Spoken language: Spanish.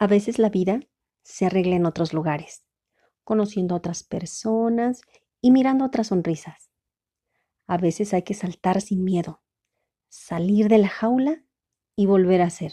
A veces la vida se arregla en otros lugares, conociendo a otras personas y mirando otras sonrisas. A veces hay que saltar sin miedo, salir de la jaula y volver a ser.